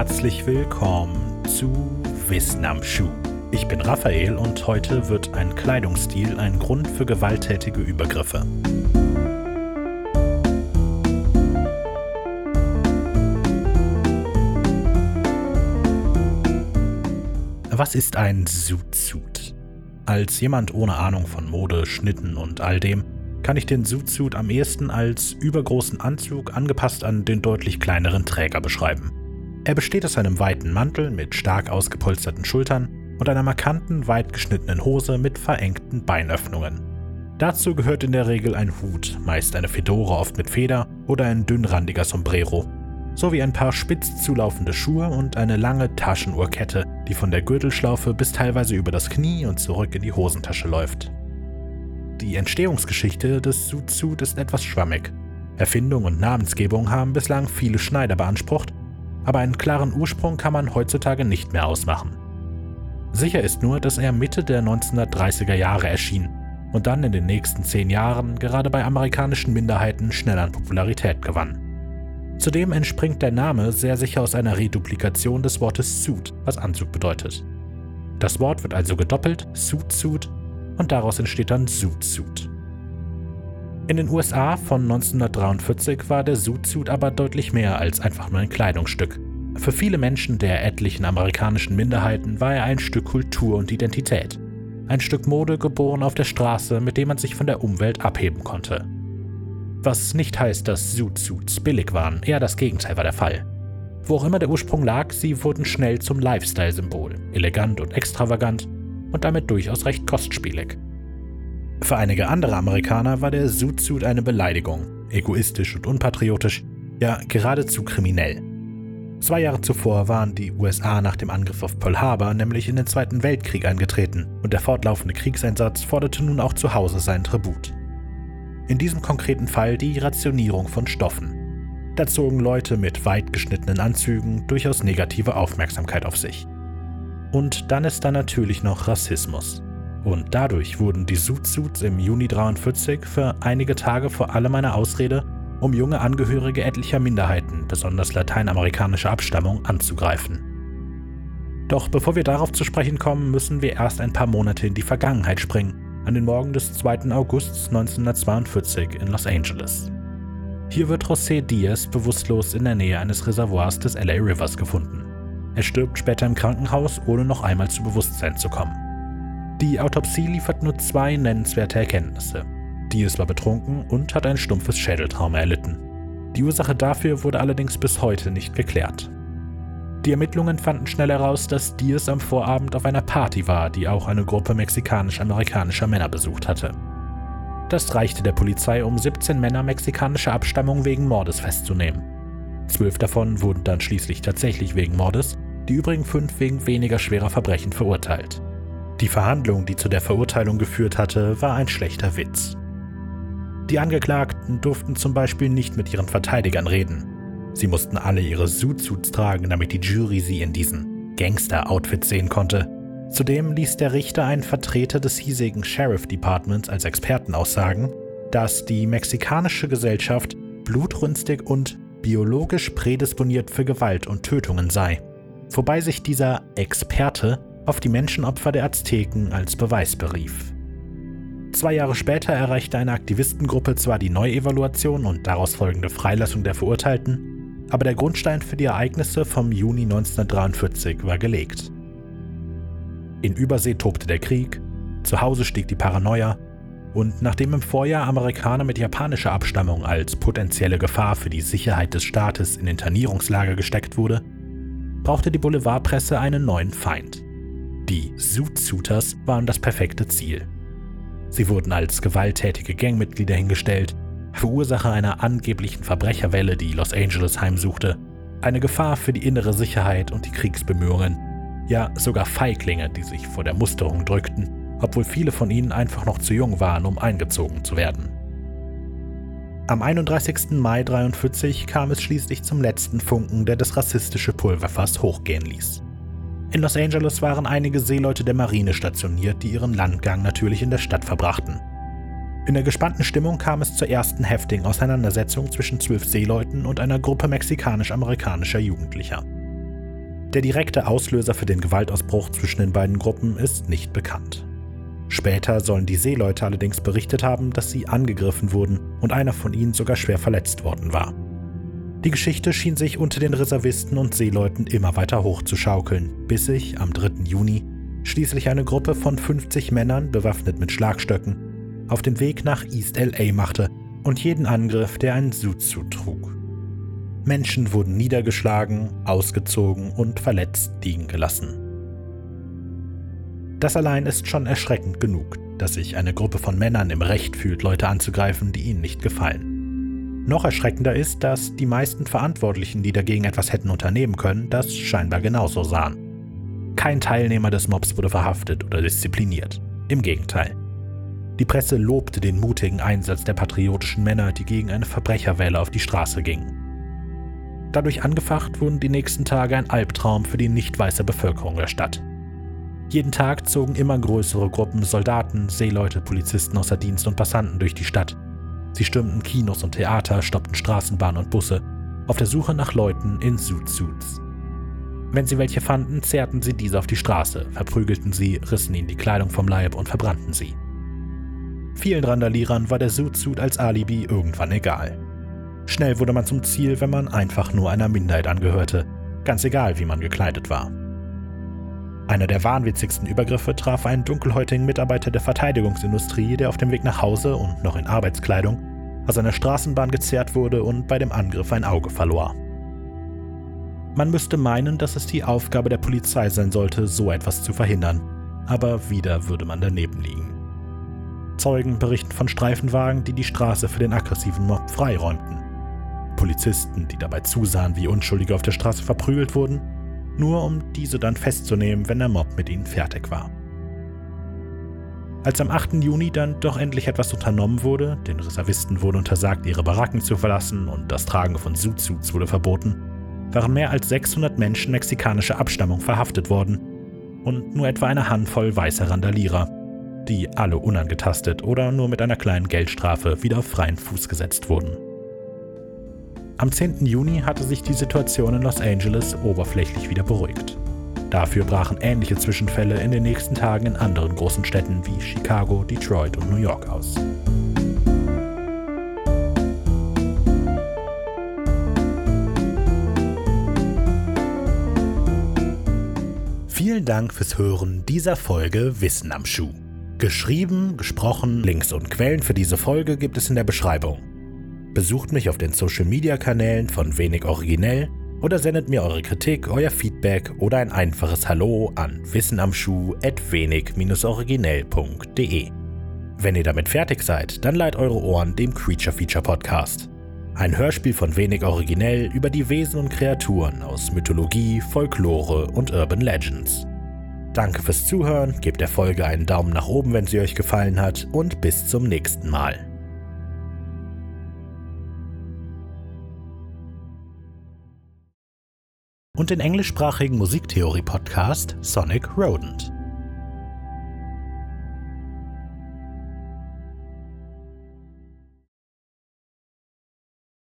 herzlich willkommen zu Wissen am Schuh. Ich bin Raphael und heute wird ein Kleidungsstil ein Grund für gewalttätige Übergriffe. Was ist ein Suit-Suit? Als jemand ohne Ahnung von Mode, Schnitten und all dem kann ich den Suit-Suit am ehesten als übergroßen Anzug angepasst an den deutlich kleineren Träger beschreiben. Er besteht aus einem weiten Mantel mit stark ausgepolsterten Schultern und einer markanten, weit geschnittenen Hose mit verengten Beinöffnungen. Dazu gehört in der Regel ein Hut, meist eine Fedora oft mit Feder oder ein dünnrandiger Sombrero, sowie ein paar spitz zulaufende Schuhe und eine lange Taschenuhrkette, die von der Gürtelschlaufe bis teilweise über das Knie und zurück in die Hosentasche läuft. Die Entstehungsgeschichte des Suit-Suit ist etwas schwammig. Erfindung und Namensgebung haben bislang viele Schneider beansprucht, aber einen klaren Ursprung kann man heutzutage nicht mehr ausmachen. Sicher ist nur, dass er Mitte der 1930er Jahre erschien und dann in den nächsten zehn Jahren gerade bei amerikanischen Minderheiten schnell an Popularität gewann. Zudem entspringt der Name sehr sicher aus einer Reduplikation des Wortes Suit, was Anzug bedeutet. Das Wort wird also gedoppelt, Suit Suit, und daraus entsteht dann Zoot Suit. In den USA von 1943 war der Zoot Suit aber deutlich mehr als einfach nur ein Kleidungsstück. Für viele Menschen der etlichen amerikanischen Minderheiten war er ein Stück Kultur und Identität. Ein Stück Mode geboren auf der Straße, mit dem man sich von der Umwelt abheben konnte. Was nicht heißt, dass Zoot Suits billig waren, eher das Gegenteil war der Fall. Wo auch immer der Ursprung lag, sie wurden schnell zum Lifestyle-Symbol, elegant und extravagant und damit durchaus recht kostspielig. Für einige andere Amerikaner war der Zoot-Suit eine Beleidigung, egoistisch und unpatriotisch, ja geradezu kriminell. Zwei Jahre zuvor waren die USA nach dem Angriff auf Pearl Harbor nämlich in den Zweiten Weltkrieg eingetreten und der fortlaufende Kriegseinsatz forderte nun auch zu Hause seinen Tribut. In diesem konkreten Fall die Rationierung von Stoffen. Da zogen Leute mit weit geschnittenen Anzügen durchaus negative Aufmerksamkeit auf sich. Und dann ist da natürlich noch Rassismus. Und dadurch wurden die Suits im Juni 43 für einige Tage vor allem eine Ausrede, um junge Angehörige etlicher Minderheiten, besonders lateinamerikanischer Abstammung, anzugreifen. Doch bevor wir darauf zu sprechen kommen, müssen wir erst ein paar Monate in die Vergangenheit springen, an den Morgen des 2. August 1942 in Los Angeles. Hier wird José Diaz bewusstlos in der Nähe eines Reservoirs des LA Rivers gefunden. Er stirbt später im Krankenhaus, ohne noch einmal zu Bewusstsein zu kommen. Die Autopsie liefert nur zwei nennenswerte Erkenntnisse. Diaz war betrunken und hat ein stumpfes Schädeltrauma erlitten. Die Ursache dafür wurde allerdings bis heute nicht geklärt. Die Ermittlungen fanden schnell heraus, dass Diaz am Vorabend auf einer Party war, die auch eine Gruppe mexikanisch-amerikanischer Männer besucht hatte. Das reichte der Polizei, um 17 Männer mexikanischer Abstammung wegen Mordes festzunehmen. Zwölf davon wurden dann schließlich tatsächlich wegen Mordes, die übrigen fünf wegen weniger schwerer Verbrechen verurteilt. Die Verhandlung, die zu der Verurteilung geführt hatte, war ein schlechter Witz. Die Angeklagten durften zum Beispiel nicht mit ihren Verteidigern reden. Sie mussten alle ihre Suits tragen, damit die Jury sie in diesen Gangster-Outfits sehen konnte. Zudem ließ der Richter einen Vertreter des hiesigen Sheriff Departments als Experten aussagen, dass die mexikanische Gesellschaft blutrünstig und biologisch prädisponiert für Gewalt und Tötungen sei, wobei sich dieser Experte auf die Menschenopfer der Azteken als Beweis berief. Zwei Jahre später erreichte eine Aktivistengruppe zwar die Neuevaluation und daraus folgende Freilassung der Verurteilten, aber der Grundstein für die Ereignisse vom Juni 1943 war gelegt. In Übersee tobte der Krieg, zu Hause stieg die Paranoia und nachdem im Vorjahr Amerikaner mit japanischer Abstammung als potenzielle Gefahr für die Sicherheit des Staates in Internierungslager gesteckt wurde, brauchte die Boulevardpresse einen neuen Feind. Die Zoot-Suiters waren das perfekte Ziel. Sie wurden als gewalttätige Gangmitglieder hingestellt, Verursacher einer angeblichen Verbrecherwelle, die Los Angeles heimsuchte, eine Gefahr für die innere Sicherheit und die Kriegsbemühungen, ja sogar Feiglinge, die sich vor der Musterung drückten obwohl viele von ihnen einfach noch zu jung waren, um eingezogen zu werden. Am 31. Mai 1943 kam es schließlich zum letzten Funken, der das rassistische Pulverfass hochgehen ließ. In Los Angeles waren einige Seeleute der Marine stationiert, die ihren Landgang natürlich in der Stadt verbrachten. In der gespannten Stimmung kam es zur ersten heftigen Auseinandersetzung zwischen zwölf Seeleuten und einer Gruppe mexikanisch-amerikanischer Jugendlicher. Der direkte Auslöser für den Gewaltausbruch zwischen den beiden Gruppen ist nicht bekannt. Später sollen die Seeleute allerdings berichtet haben, dass sie angegriffen wurden und einer von ihnen sogar schwer verletzt worden war. Die Geschichte schien sich unter den Reservisten und Seeleuten immer weiter hochzuschaukeln, bis sich am 3. Juni schließlich eine Gruppe von 50 Männern, bewaffnet mit Schlagstöcken, auf den Weg nach East LA machte und jeden Angriff, der einen Suit zutrug. Menschen wurden niedergeschlagen, ausgezogen und verletzt liegen gelassen. Das allein ist schon erschreckend genug, dass sich eine Gruppe von Männern im Recht fühlt, Leute anzugreifen, die ihnen nicht gefallen. Noch erschreckender ist, dass die meisten Verantwortlichen, die dagegen etwas hätten unternehmen können, das scheinbar genauso sahen. Kein Teilnehmer des Mobs wurde verhaftet oder diszipliniert. Im Gegenteil. Die Presse lobte den mutigen Einsatz der patriotischen Männer, die gegen eine Verbrecherwelle auf die Straße gingen. Dadurch angefacht wurden die nächsten Tage ein Albtraum für die nicht weiße Bevölkerung der Stadt. Jeden Tag zogen immer größere Gruppen Soldaten, Seeleute, Polizisten außer Dienst und Passanten durch die Stadt. Sie stürmten Kinos und Theater, stoppten Straßenbahnen und Busse, auf der Suche nach Leuten in Suit-Suits. Wenn sie welche fanden, zerrten sie diese auf die Straße, verprügelten sie, rissen ihnen die Kleidung vom Leib und verbrannten sie. Vielen Randalierern war der Suit-Suit als Alibi irgendwann egal. Schnell wurde man zum Ziel, wenn man einfach nur einer Minderheit angehörte, ganz egal wie man gekleidet war. Einer der wahnwitzigsten Übergriffe traf einen dunkelhäutigen Mitarbeiter der Verteidigungsindustrie, der auf dem Weg nach Hause und noch in Arbeitskleidung aus einer Straßenbahn gezerrt wurde und bei dem Angriff ein Auge verlor. Man müsste meinen, dass es die Aufgabe der Polizei sein sollte, so etwas zu verhindern, aber wieder würde man daneben liegen. Zeugen berichten von Streifenwagen, die die Straße für den aggressiven Mob freiräumten. Polizisten, die dabei zusahen, wie Unschuldige auf der Straße verprügelt wurden nur um diese dann festzunehmen, wenn der Mob mit ihnen fertig war. Als am 8. Juni dann doch endlich etwas unternommen wurde, den Reservisten wurde untersagt, ihre Baracken zu verlassen und das Tragen von Suits wurde verboten, waren mehr als 600 Menschen mexikanischer Abstammung verhaftet worden und nur etwa eine Handvoll weißer Randalierer, die alle unangetastet oder nur mit einer kleinen Geldstrafe wieder auf freien Fuß gesetzt wurden. Am 10. Juni hatte sich die Situation in Los Angeles oberflächlich wieder beruhigt. Dafür brachen ähnliche Zwischenfälle in den nächsten Tagen in anderen großen Städten wie Chicago, Detroit und New York aus. Vielen Dank fürs Hören dieser Folge Wissen am Schuh. Geschrieben, gesprochen, Links und Quellen für diese Folge gibt es in der Beschreibung. Besucht mich auf den Social Media Kanälen von Wenig Originell oder sendet mir eure Kritik, euer Feedback oder ein einfaches Hallo an wissenamschuh.wenig-originell.de. Wenn ihr damit fertig seid, dann leiht eure Ohren dem Creature Feature Podcast. Ein Hörspiel von Wenig Originell über die Wesen und Kreaturen aus Mythologie, Folklore und Urban Legends. Danke fürs Zuhören, gebt der Folge einen Daumen nach oben, wenn sie euch gefallen hat und bis zum nächsten Mal. Und den englischsprachigen Musiktheorie-Podcast Sonic Rodent.